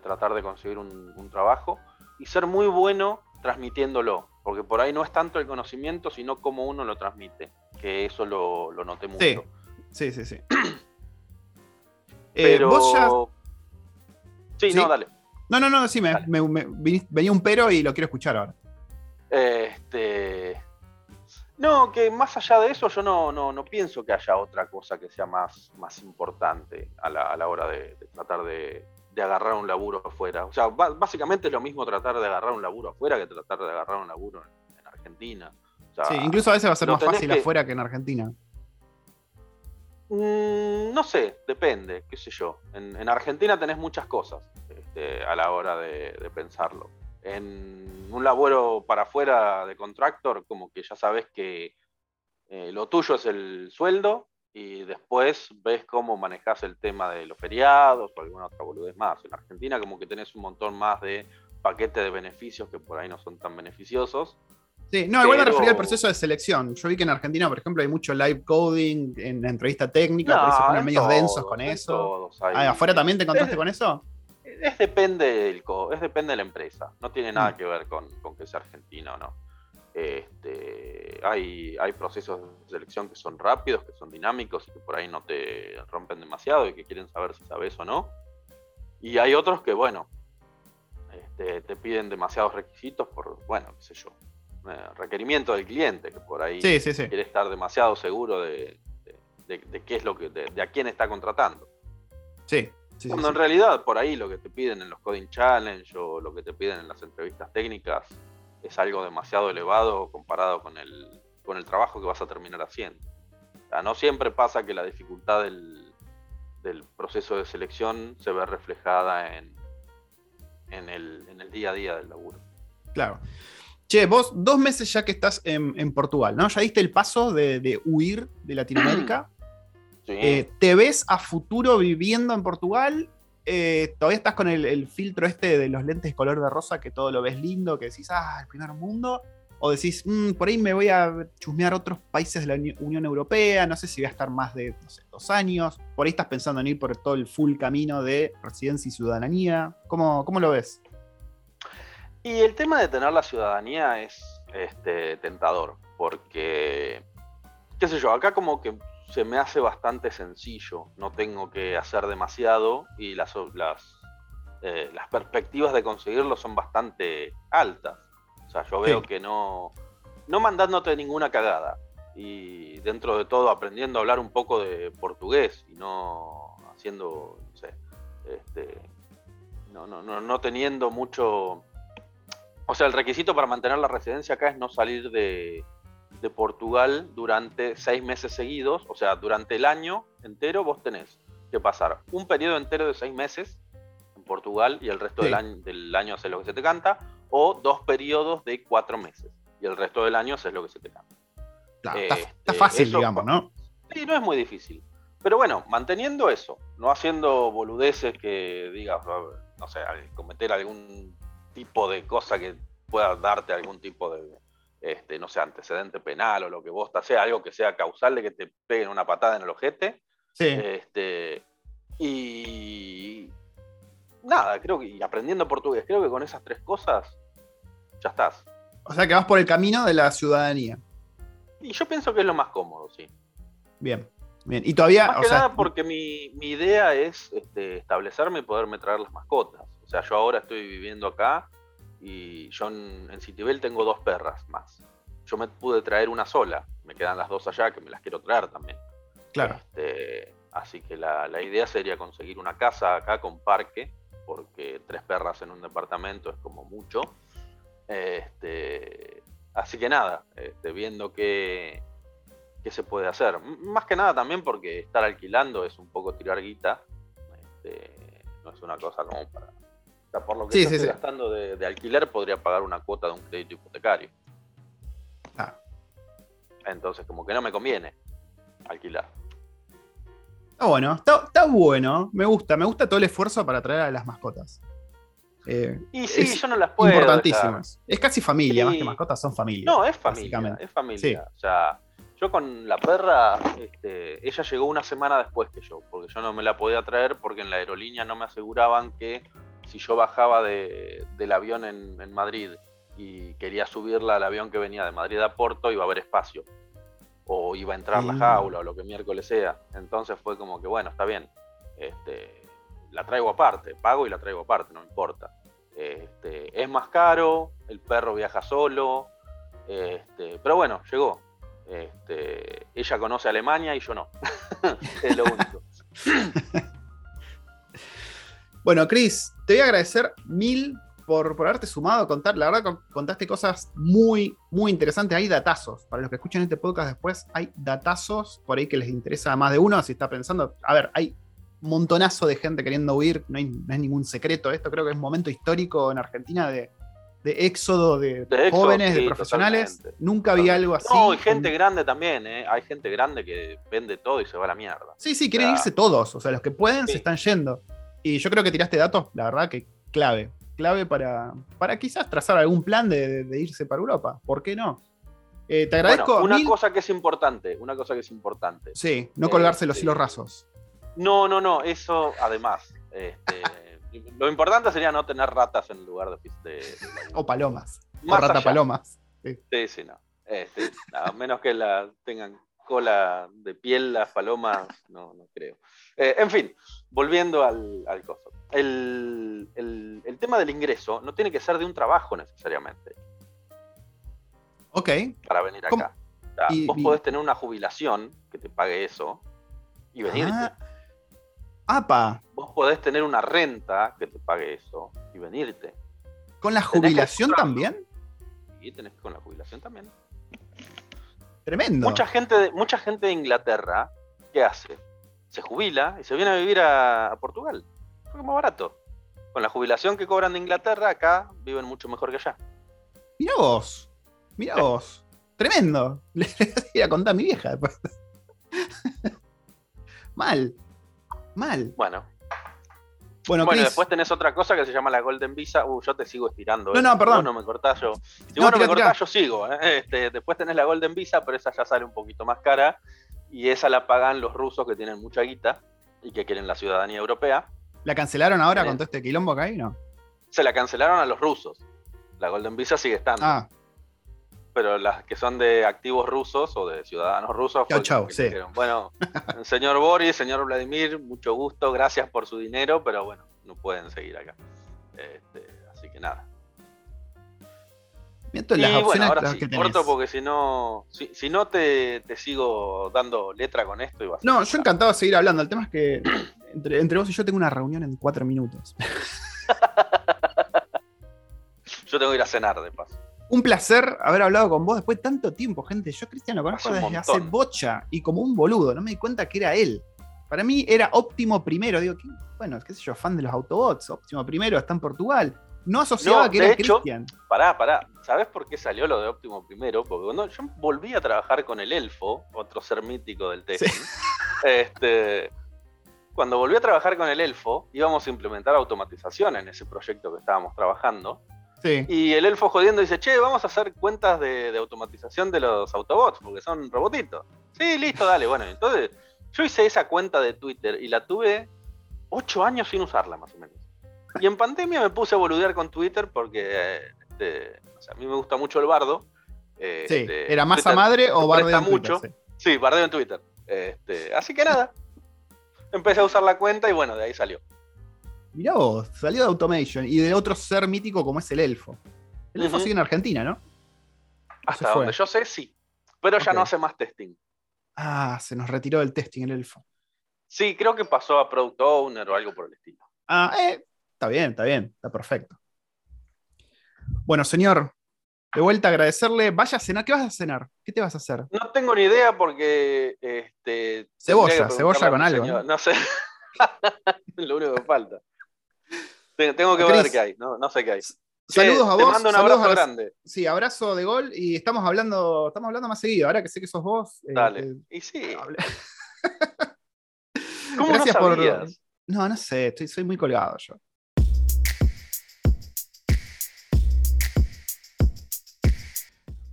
tratar de conseguir un, trabajo, y ser muy bueno transmitiéndolo, porque por ahí no es tanto el conocimiento, sino cómo uno lo transmite, que eso lo, noté mucho. Sí, sí, sí. Eh, pero... sí, no, dale. No, no, no, sí, me, venía un pero y lo quiero escuchar ahora. Este, no, que más allá de eso yo no, no, pienso que haya otra cosa que sea más, más importante a la, hora de, tratar de, agarrar un laburo afuera. O sea, básicamente es lo mismo tratar de agarrar un laburo afuera que tratar de agarrar un laburo en, Argentina. sí, incluso a veces va a ser más fácil afuera que en Argentina. Mm, no sé, depende, qué sé yo. En, Argentina tenés muchas cosas este, a la hora de pensarlo en un laburo para afuera de contractor, como que ya sabes que eh, lo tuyo es el sueldo y después ves cómo manejas el tema de los feriados o alguna otra boludez más. En Argentina como que tenés un montón más de paquete de beneficios que por ahí no son tan beneficiosos. Sí, no, igual me refería al proceso de selección. Yo vi que en Argentina, por ejemplo, hay mucho live coding en la entrevista técnica, por eso ponen medios densos con eso. Ah, ¿Afuera también te encontraste con eso? Es depende del es depende de la empresa. No tiene nada mm. que ver con, que sea argentino o no. Este, hay, hay procesos de selección que son rápidos, que son dinámicos y que por ahí no te rompen demasiado y que quieren saber si sabes o no. Y hay otros que, bueno, este, te piden demasiados requisitos por, bueno, qué sé yo, eh, requerimiento del cliente, que por ahí quiere estar demasiado seguro de, qué es lo que, de, a quién está contratando. Sí, cuando en realidad por ahí lo que te piden en los Coding Challenge o lo que te piden en las entrevistas técnicas es algo demasiado elevado comparado con el, con el trabajo que vas a terminar haciendo. O sea, no siempre pasa que la dificultad del, del proceso de selección se ve reflejada en, en, el, en el día a día del laburo. Claro. Che, vos dos meses ya que estás en, Portugal, ¿no? Ya diste el paso de, huir de Latinoamérica. Sí. Eh, ¿Te ves a futuro viviendo en Portugal? Eh, ¿Todavía estás con el, filtro este de los lentes color de rosa que todo lo ves lindo, que decís, ah, el primer mundo? ¿O decís, mm, por ahí me voy a chusmear otros países de la Unión Europea, no sé si voy a estar más de dos años? ¿Por ahí estás pensando en ir por todo el full camino de residencia y ciudadanía? ¿Cómo, cómo lo ves? Y el tema de tener la ciudadanía es este, tentador, porque, qué sé yo, acá como que se me hace bastante sencillo, no tengo que hacer demasiado y las, las, eh, las perspectivas de conseguirlo son bastante altas. O sea, yo veo que no, no mandándote ninguna cagada y dentro de todo aprendiendo a hablar un poco de portugués y no haciendo, no sé, este, no, no, no, no teniendo mucho o sea, el requisito para mantener la residencia acá es no salir de, Portugal durante seis meses seguidos. O sea, durante el año entero vos tenés que pasar un periodo entero de seis meses en Portugal y el resto del, año, del año haces lo que se te canta. O dos periodos de cuatro meses y el resto del año haces lo que se te canta. está, este, fácil, digamos, ¿no? Sí, no es muy difícil. Pero bueno, manteniendo eso, no haciendo boludeces que digas, no sé, cometer algún tipo de cosa que pueda darte algún tipo de, este, no sé, antecedente penal o lo que vos sea algo que sea causal de que te peguen una patada en el ojete. Sí. Este, y nada, creo que y aprendiendo portugués, creo que con esas tres cosas ya estás. O sea que vas por el camino de la ciudadanía. Y yo pienso que es lo más cómodo, sí. Bien, bien. Y todavía. Más que nada porque mi, idea es este, establecerme y poderme traer las mascotas. O sea, yo ahora estoy viviendo acá y yo en, Citibel tengo dos perras más. Yo me pude traer una sola, me quedan las dos allá que me las quiero traer también. Claro. Este, así que la, idea sería conseguir una casa acá con parque, porque tres perras en un departamento es como mucho. Este, así que nada, este, viendo qué, qué se puede hacer. más que nada también porque estar alquilando es un poco tirar guita. no es una cosa como para por lo que estoy gastando de, alquiler, podría pagar una cuota de un crédito hipotecario. Ah. Entonces, como que no me conviene alquilar. Está bueno, está, bueno. Me gusta, me gusta todo el esfuerzo para traer a las mascotas. Eh, y sí, yo no las puedo. Importantísimas. Es casi familia, más que mascotas son familia. No, es familia. Es familia. O sea, yo con la perra, este, ella llegó una semana después que yo, porque yo no me la podía traer porque en la aerolínea no me aseguraban que si yo bajaba del avión en, Madrid y quería subirla al avión que venía de Madrid a Porto, iba a haber espacio. O iba a entrar la mm. jaula o lo que miércoles sea. Entonces fue como que, bueno, está bien. Este, la traigo aparte, pago y la traigo aparte, no importa. Este, es más caro, el perro viaja solo, este, pero bueno, llegó. Este, ella conoce Alemania y yo no. es lo único. Bueno, Chris, te voy a agradecer mil por, haberte sumado a contar. La verdad, contaste cosas muy, muy interesantes. Hay datazos. Para los que escuchan este podcast después, hay datazos por ahí que les interesa a más de uno. Si está pensando, a ver, hay un montonazo de gente queriendo huir. No, hay, es ningún secreto esto. Creo que es un momento histórico en Argentina de, éxodo de, jóvenes, de profesionales. Nunca había algo así. No, hay gente grande también, ¿eh? Hay gente grande que vende todo y se va a la mierda. Sí, sí, quieren irse todos. O sea, los que pueden se están yendo. Y yo creo que tiraste datos, la verdad que clave. Clave para, para quizás trazar algún plan de, irse para Europa. ¿Por qué no? Eh, te agradezco. una cosa que es importante, una cosa que es importante. Sí, no colgarse los este, hilos rasos. No, no, no, eso además. Este, lo importante sería no tener ratas en lugar de. o palomas. o rata palomas. Sí, sí, no. Este, a menos que la tengan cola de piel las palomas, no, no creo. Eh, en fin, volviendo al, al coso. El, tema del ingreso no tiene que ser de un trabajo necesariamente. Ok. Para venir acá. vos podés tener una jubilación que te pague eso y venirte. Ah. ¡Apa! Vos podés tener una renta que te pague eso y venirte. ¿Con la jubilación también? Sí, tenés que con la jubilación también. Tremendo. Mucha gente, mucha gente de Inglaterra, ¿qué hace? Se jubila y se viene a vivir a, Portugal. Porque es más barato. Con la jubilación que cobran de Inglaterra, acá viven mucho mejor que allá. Mira vos, mira vos. Tremendo. Le voy a contar a mi vieja después. Mal. Mal. Bueno. Bueno, después tenés otra cosa que se llama la Golden Visa. Uh, yo te sigo estirando. No, no, perdón. Si vos no me cortás, yo. Si vos no me cortás, yo sigo. ¿eh? Este, después tenés la Golden Visa, pero esa ya sale un poquito más cara. Y esa la pagan los rusos que tienen mucha guita y que quieren la ciudadanía europea. ¿La cancelaron ahora con todo este quilombo acá y no? Se la cancelaron a los rusos. La Golden Visa sigue estando. Ah, pero las que son de activos rusos o de ciudadanos rusos. Chau, sí. bueno, señor Boris, señor Vladimir, mucho gusto, gracias por su dinero, pero bueno, no pueden seguir acá. Este, así que nada. Bueno, ahora sí, corto porque si no, si, no te, sigo dando letra con esto. Y vas no, yo encantado de seguir hablando. El tema es que entre, entre vos y yo tengo una reunión en cuatro minutos. yo tengo que ir a cenar de paso. Un placer haber hablado con vos después de tanto tiempo, gente. Yo Cristian lo conozco desde hace bocha y como un boludo, no me di cuenta que era él. Para mí era óptimo primero, digo, bueno, qué sé yo, fan de los Autobots, óptimo primero, está en Portugal. No asociaba que era Cristian. Pará, pará. ¿Sabes por qué salió lo de óptimo primero? Porque cuando yo volví a trabajar con el elfo, otro ser mítico del testing, este, cuando volví a trabajar con el elfo, íbamos a implementar automatización en ese proyecto que estábamos trabajando. Y el elfo jodiendo dice, che, vamos a hacer cuentas de, automatización de los Autobots, porque son robotitos. Sí, listo, dale. Bueno, entonces yo hice esa cuenta de Twitter y la tuve ocho años sin usarla, más o menos. Y en pandemia me puse a boludear con Twitter porque este, a mí me gusta mucho el bardo. sí, este, ¿era masa madre o bardeo en mucho. Twitter? Sí. bardeo en Twitter. Este, así que nada, empecé a usar la cuenta y bueno, de ahí salió. Mirá vos, salió de Automation y de otro ser mítico como es el elfo. El elfo sigue en Argentina, ¿no? Hasta donde yo sé, sí. Pero ya no hace más testing. Ah, se nos retiró del testing el elfo. Sí, creo que pasó a Product Owner o algo por el estilo. Ah, eh, está bien, está bien, está perfecto. Bueno, señor, de vuelta a agradecerle. Vaya a cenar, ¿qué vas a cenar? ¿Qué te vas a hacer? No tengo ni idea porque. Este, cebolla, cebolla con algo. ¿no? no sé. Lo único que falta. Tengo que ver qué hay, no, sé qué hay. Saludos a vos. Te mando un abrazo grande. Sí, abrazo de gol y estamos hablando, estamos hablando más seguido. Ahora que sé que sos vos. Eh, Dale. Eh, y sí. ¿Cómo Gracias no por. No, no sé, estoy, soy muy colgado yo.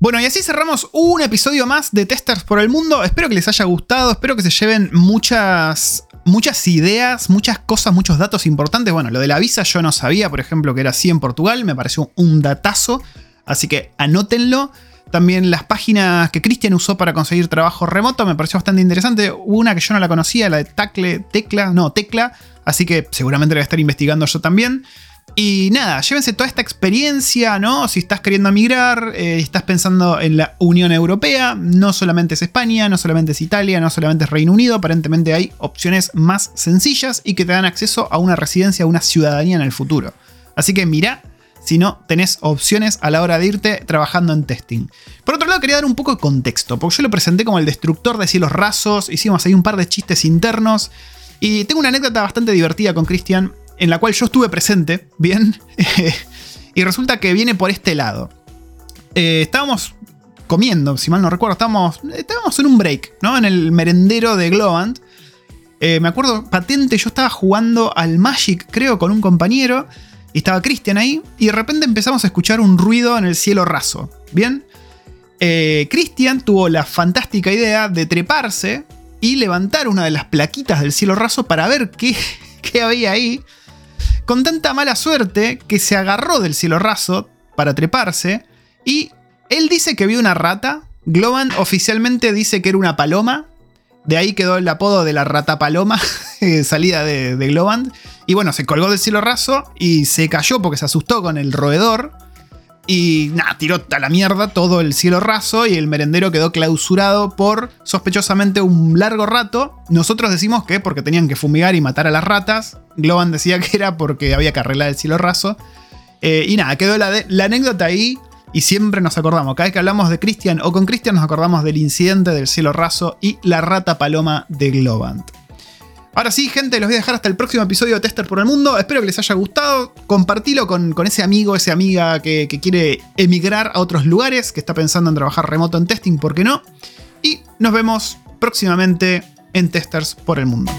Bueno, y así cerramos un episodio más de Testers por el Mundo. Espero que les haya gustado, espero que se lleven muchas muchas ideas, muchas cosas, muchos datos importantes. Bueno, lo de la visa yo no sabía, por ejemplo, que era así en Portugal, me pareció un datazo, así que anótenlo. También las páginas que Cristian usó para conseguir trabajo remoto me pareció bastante interesante. Una que yo no la conocía, la de Tacle, Tecla, no, Tecla, así que seguramente la voy a estar investigando yo también. Y nada, llévense toda esta experiencia, ¿no? Si estás queriendo migrar, eh, estás pensando en la Unión Europea, no solamente es España, no solamente es Italia, no solamente es Reino Unido, aparentemente hay opciones más sencillas y que te dan acceso a una residencia, a una ciudadanía en el futuro. Así que mira si no tenés opciones a la hora de irte trabajando en testing. Por otro lado, quería dar un poco de contexto, porque yo lo presenté como el destructor de cielos rasos, hicimos ahí un par de chistes internos. Y tengo una anécdota bastante divertida con Cristian en la cual yo estuve presente, bien, y resulta que viene por este lado. Eh, estábamos comiendo, si mal no recuerdo, estábamos, estábamos en un break, ¿no? En el merendero de Globant. Eh, me acuerdo patente, yo estaba jugando al Magic, creo, con un compañero, y estaba Christian ahí, y de repente empezamos a escuchar un ruido en el cielo raso, ¿bien? Eh, Christian tuvo la fantástica idea de treparse y levantar una de las plaquitas del cielo raso para ver qué, qué había ahí con tanta mala suerte que se agarró del cielo raso para treparse y él dice que vio una rata, Globan oficialmente dice que era una paloma, de ahí quedó el apodo de la rata paloma, eh, salida de, de Globan, y bueno, se colgó del cielo raso y se cayó porque se asustó con el roedor. Y nada, tiró a la mierda todo el cielo raso y el merendero quedó clausurado por sospechosamente un largo rato. Nosotros decimos que porque tenían que fumigar y matar a las ratas. Globan decía que era porque había que arreglar el cielo raso. Eh, y nada, quedó la, la, anécdota ahí y siempre nos acordamos. Cada vez que hablamos de Christian o con Christian nos acordamos del incidente del cielo raso y la rata paloma de Globant. Ahora sí, gente, los voy a dejar hasta el próximo episodio de Tester por el Mundo. Espero que les haya gustado. Compartilo con, ese amigo, esa amiga que, que quiere emigrar a otros lugares, que está pensando en trabajar remoto en testing, ¿por qué no? Y nos vemos próximamente en Testers por el Mundo.